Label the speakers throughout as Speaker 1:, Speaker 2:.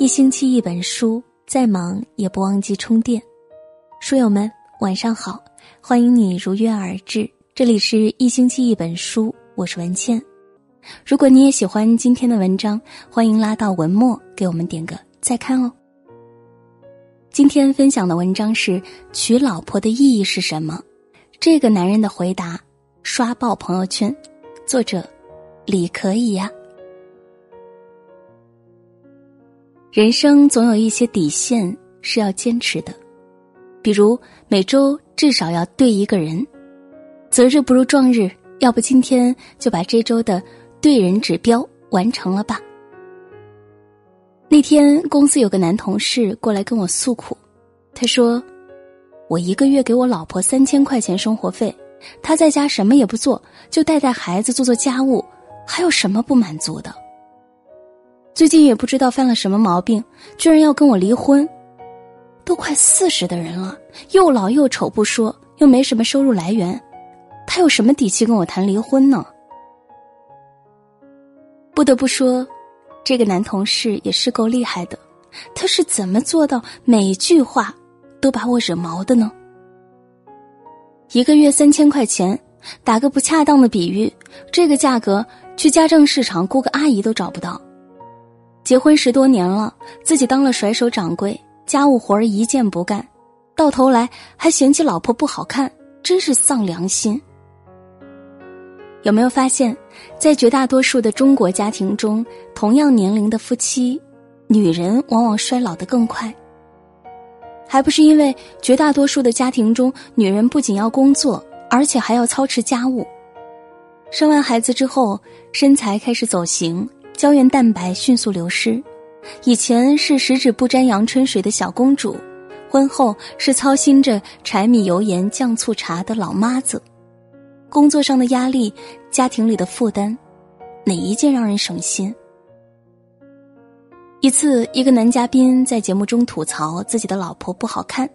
Speaker 1: 一星期一本书，再忙也不忘记充电。书友们，晚上好，欢迎你如约而至。这里是一星期一本书，我是文倩。如果你也喜欢今天的文章，欢迎拉到文末给我们点个再看哦。今天分享的文章是《娶老婆的意义是什么》，这个男人的回答刷爆朋友圈。作者李可以呀。人生总有一些底线是要坚持的，比如每周至少要对一个人，择日不如撞日，要不今天就把这周的对人指标完成了吧。那天公司有个男同事过来跟我诉苦，他说：“我一个月给我老婆三千块钱生活费，她在家什么也不做，就带带孩子、做做家务，还有什么不满足的？”最近也不知道犯了什么毛病，居然要跟我离婚。都快四十的人了，又老又丑不说，又没什么收入来源，他有什么底气跟我谈离婚呢？不得不说，这个男同事也是够厉害的，他是怎么做到每句话都把我惹毛的呢？一个月三千块钱，打个不恰当的比喻，这个价格去家政市场雇个阿姨都找不到。结婚十多年了，自己当了甩手掌柜，家务活儿一件不干，到头来还嫌弃老婆不好看，真是丧良心。有没有发现，在绝大多数的中国家庭中，同样年龄的夫妻，女人往往衰老的更快。还不是因为绝大多数的家庭中，女人不仅要工作，而且还要操持家务。生完孩子之后，身材开始走形。胶原蛋白迅速流失，以前是十指不沾阳春水的小公主，婚后是操心着柴米油盐酱醋茶的老妈子。工作上的压力，家庭里的负担，哪一件让人省心？一次，一个男嘉宾在节目中吐槽自己的老婆不好看，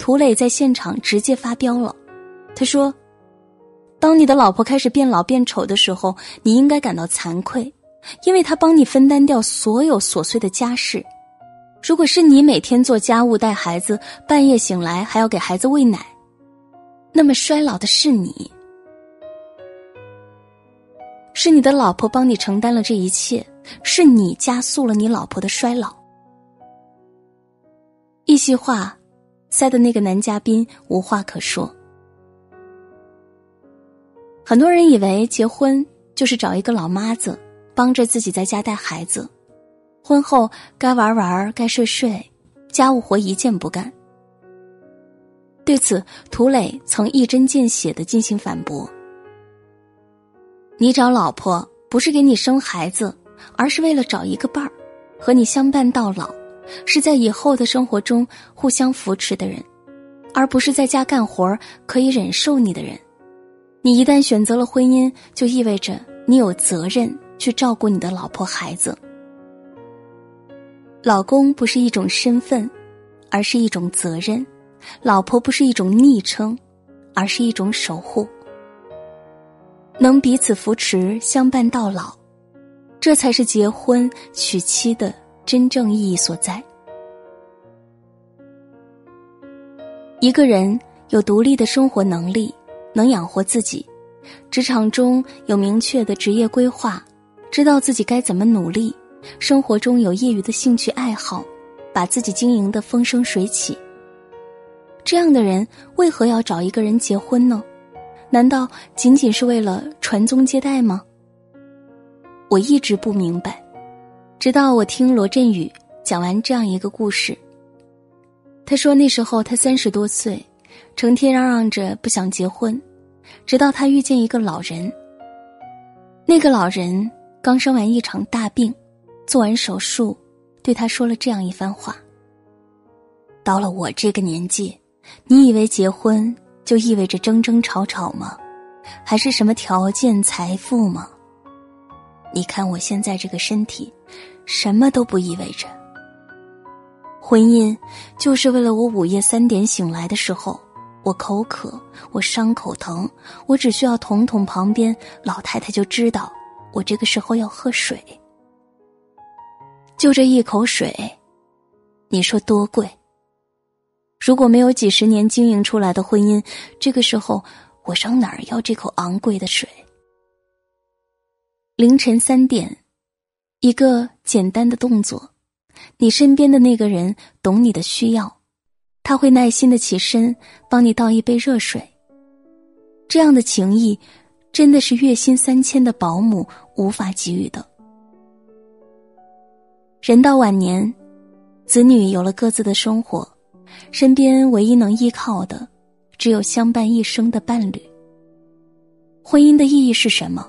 Speaker 1: 涂磊在现场直接发飙了。他说：“当你的老婆开始变老变丑的时候，你应该感到惭愧。”因为他帮你分担掉所有琐碎的家事，如果是你每天做家务带孩子，半夜醒来还要给孩子喂奶，那么衰老的是你，是你的老婆帮你承担了这一切，是你加速了你老婆的衰老。一席话，塞的那个男嘉宾无话可说。很多人以为结婚就是找一个老妈子。帮着自己在家带孩子，婚后该玩玩该睡睡，家务活一件不干。对此，涂磊曾一针见血的进行反驳：“你找老婆不是给你生孩子，而是为了找一个伴儿，和你相伴到老，是在以后的生活中互相扶持的人，而不是在家干活可以忍受你的人。你一旦选择了婚姻，就意味着你有责任。”去照顾你的老婆孩子。老公不是一种身份，而是一种责任；老婆不是一种昵称，而是一种守护。能彼此扶持、相伴到老，这才是结婚娶妻的真正意义所在。一个人有独立的生活能力，能养活自己，职场中有明确的职业规划。知道自己该怎么努力，生活中有业余的兴趣爱好，把自己经营的风生水起。这样的人为何要找一个人结婚呢？难道仅仅是为了传宗接代吗？我一直不明白，直到我听罗振宇讲完这样一个故事。他说那时候他三十多岁，成天嚷嚷着不想结婚，直到他遇见一个老人。那个老人。刚生完一场大病，做完手术，对他说了这样一番话：“到了我这个年纪，你以为结婚就意味着争争吵吵吗？还是什么条件、财富吗？你看我现在这个身体，什么都不意味着。婚姻就是为了我午夜三点醒来的时候，我口渴，我伤口疼，我只需要捅捅旁边老太太就知道。”我这个时候要喝水，就这一口水，你说多贵？如果没有几十年经营出来的婚姻，这个时候我上哪儿要这口昂贵的水？凌晨三点，一个简单的动作，你身边的那个人懂你的需要，他会耐心的起身帮你倒一杯热水。这样的情谊，真的是月薪三千的保姆无法给予的。人到晚年，子女有了各自的生活，身边唯一能依靠的，只有相伴一生的伴侣。婚姻的意义是什么？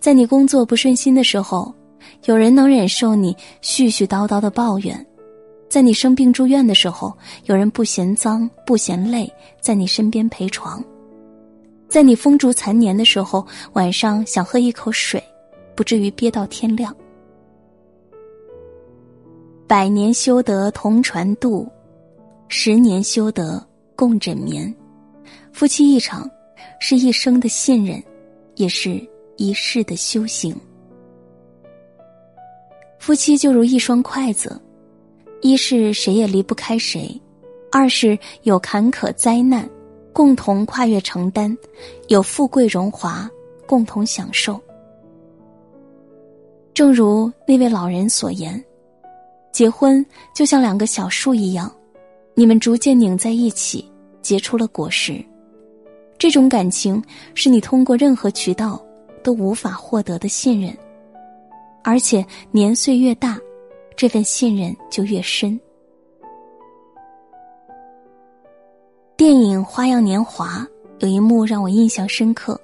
Speaker 1: 在你工作不顺心的时候，有人能忍受你絮絮叨叨的抱怨；在你生病住院的时候，有人不嫌脏不嫌累，在你身边陪床；在你风烛残年的时候，晚上想喝一口水，不至于憋到天亮。百年修得同船渡，十年修得共枕眠。夫妻一场，是一生的信任，也是。一世的修行，夫妻就如一双筷子，一是谁也离不开谁，二是有坎坷灾难，共同跨越承担，有富贵荣华，共同享受。正如那位老人所言，结婚就像两个小树一样，你们逐渐拧在一起，结出了果实。这种感情是你通过任何渠道。都无法获得的信任，而且年岁越大，这份信任就越深。电影《花样年华》有一幕让我印象深刻，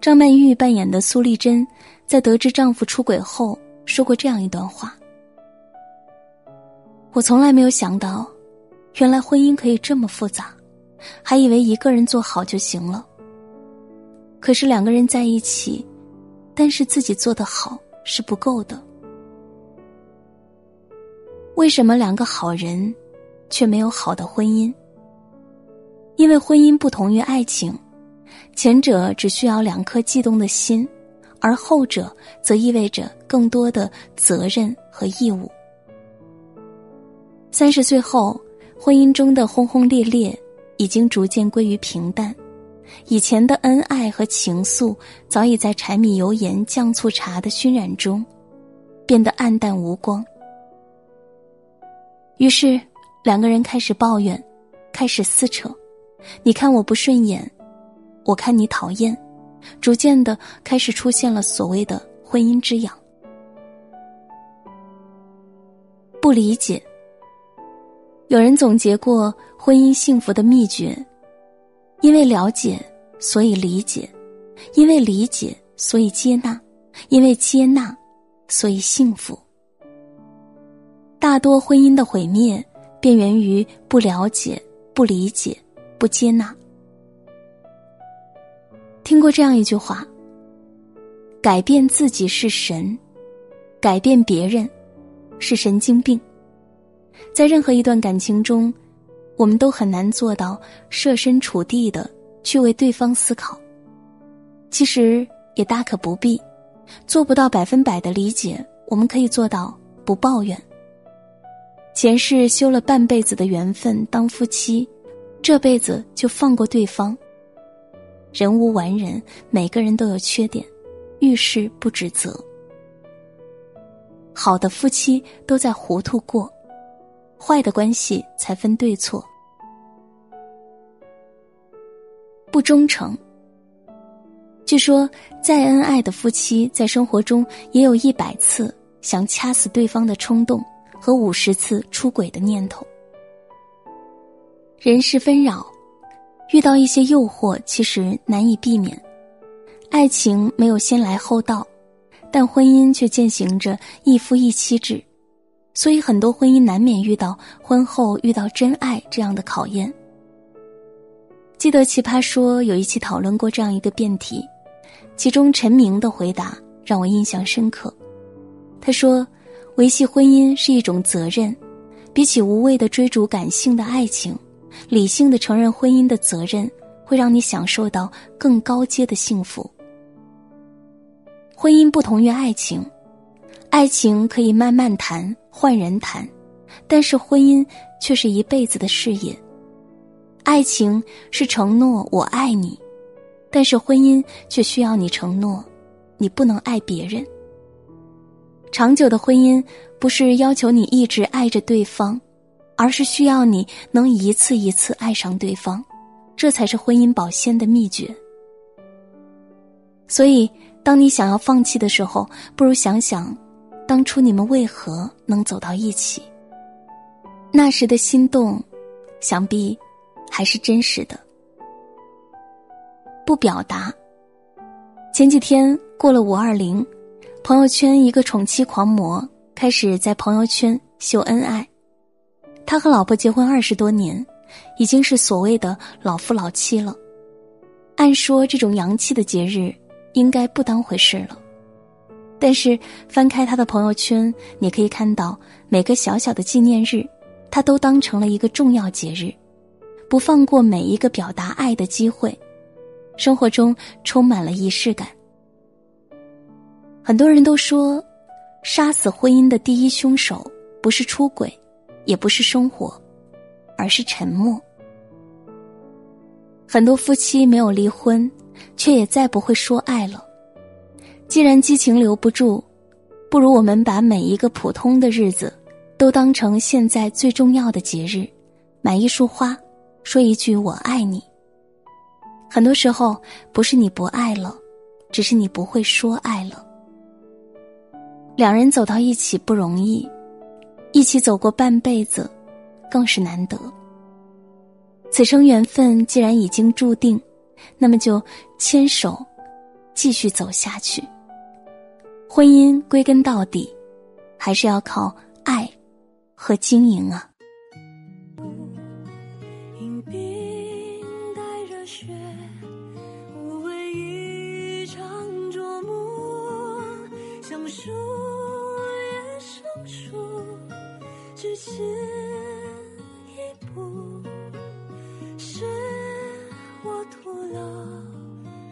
Speaker 1: 张曼玉扮演的苏丽珍，在得知丈夫出轨后，说过这样一段话：“我从来没有想到，原来婚姻可以这么复杂，还以为一个人做好就行了。”可是两个人在一起，但是自己做的好是不够的。为什么两个好人，却没有好的婚姻？因为婚姻不同于爱情，前者只需要两颗悸动的心，而后者则意味着更多的责任和义务。三十岁后，婚姻中的轰轰烈烈已经逐渐归于平淡。以前的恩爱和情愫，早已在柴米油盐酱醋茶的熏染中，变得暗淡无光。于是，两个人开始抱怨，开始撕扯。你看我不顺眼，我看你讨厌，逐渐的开始出现了所谓的婚姻之痒。不理解。有人总结过婚姻幸福的秘诀。因为了解，所以理解；因为理解，所以接纳；因为接纳，所以幸福。大多婚姻的毁灭，便源于不了解、不理解、不接纳。听过这样一句话：“改变自己是神，改变别人是神经病。”在任何一段感情中。我们都很难做到设身处地的去为对方思考，其实也大可不必，做不到百分百的理解，我们可以做到不抱怨。前世修了半辈子的缘分当夫妻，这辈子就放过对方。人无完人，每个人都有缺点，遇事不指责。好的夫妻都在糊涂过。坏的关系才分对错，不忠诚。据说，再恩爱的夫妻在生活中也有一百次想掐死对方的冲动和五十次出轨的念头。人世纷扰，遇到一些诱惑，其实难以避免。爱情没有先来后到，但婚姻却践行着一夫一妻制。所以，很多婚姻难免遇到婚后遇到真爱这样的考验。记得《奇葩说》有一期讨论过这样一个辩题，其中陈明的回答让我印象深刻。他说：“维系婚姻是一种责任，比起无谓的追逐感性的爱情，理性的承认婚姻的责任，会让你享受到更高阶的幸福。婚姻不同于爱情。”爱情可以慢慢谈，换人谈，但是婚姻却是一辈子的事业。爱情是承诺我爱你，但是婚姻却需要你承诺，你不能爱别人。长久的婚姻不是要求你一直爱着对方，而是需要你能一次一次爱上对方，这才是婚姻保鲜的秘诀。所以，当你想要放弃的时候，不如想想，当初你们为何能走到一起？那时的心动，想必还是真实的。不表达。前几天过了五二零。朋友圈一个宠妻狂魔开始在朋友圈秀恩爱，他和老婆结婚二十多年，已经是所谓的老夫老妻了。按说这种洋气的节日应该不当回事了，但是翻开他的朋友圈，你可以看到每个小小的纪念日，他都当成了一个重要节日，不放过每一个表达爱的机会，生活中充满了仪式感。很多人都说，杀死婚姻的第一凶手不是出轨，也不是生活，而是沉默。很多夫妻没有离婚，却也再不会说爱了。既然激情留不住，不如我们把每一个普通的日子，都当成现在最重要的节日，买一束花，说一句“我爱你”。很多时候，不是你不爱了，只是你不会说爱了。两人走到一起不容易，一起走过半辈子，更是难得。此生缘分既然已经注定，那么就牵手，继续走下去。婚姻归根到底，还是要靠爱和经营啊。
Speaker 2: 只是一步，是我徒劳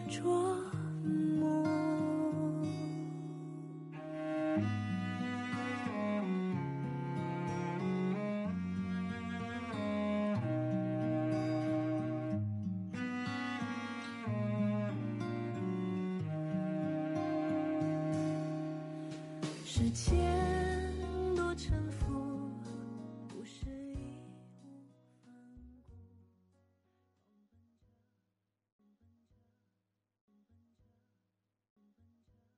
Speaker 2: 琢磨。时间。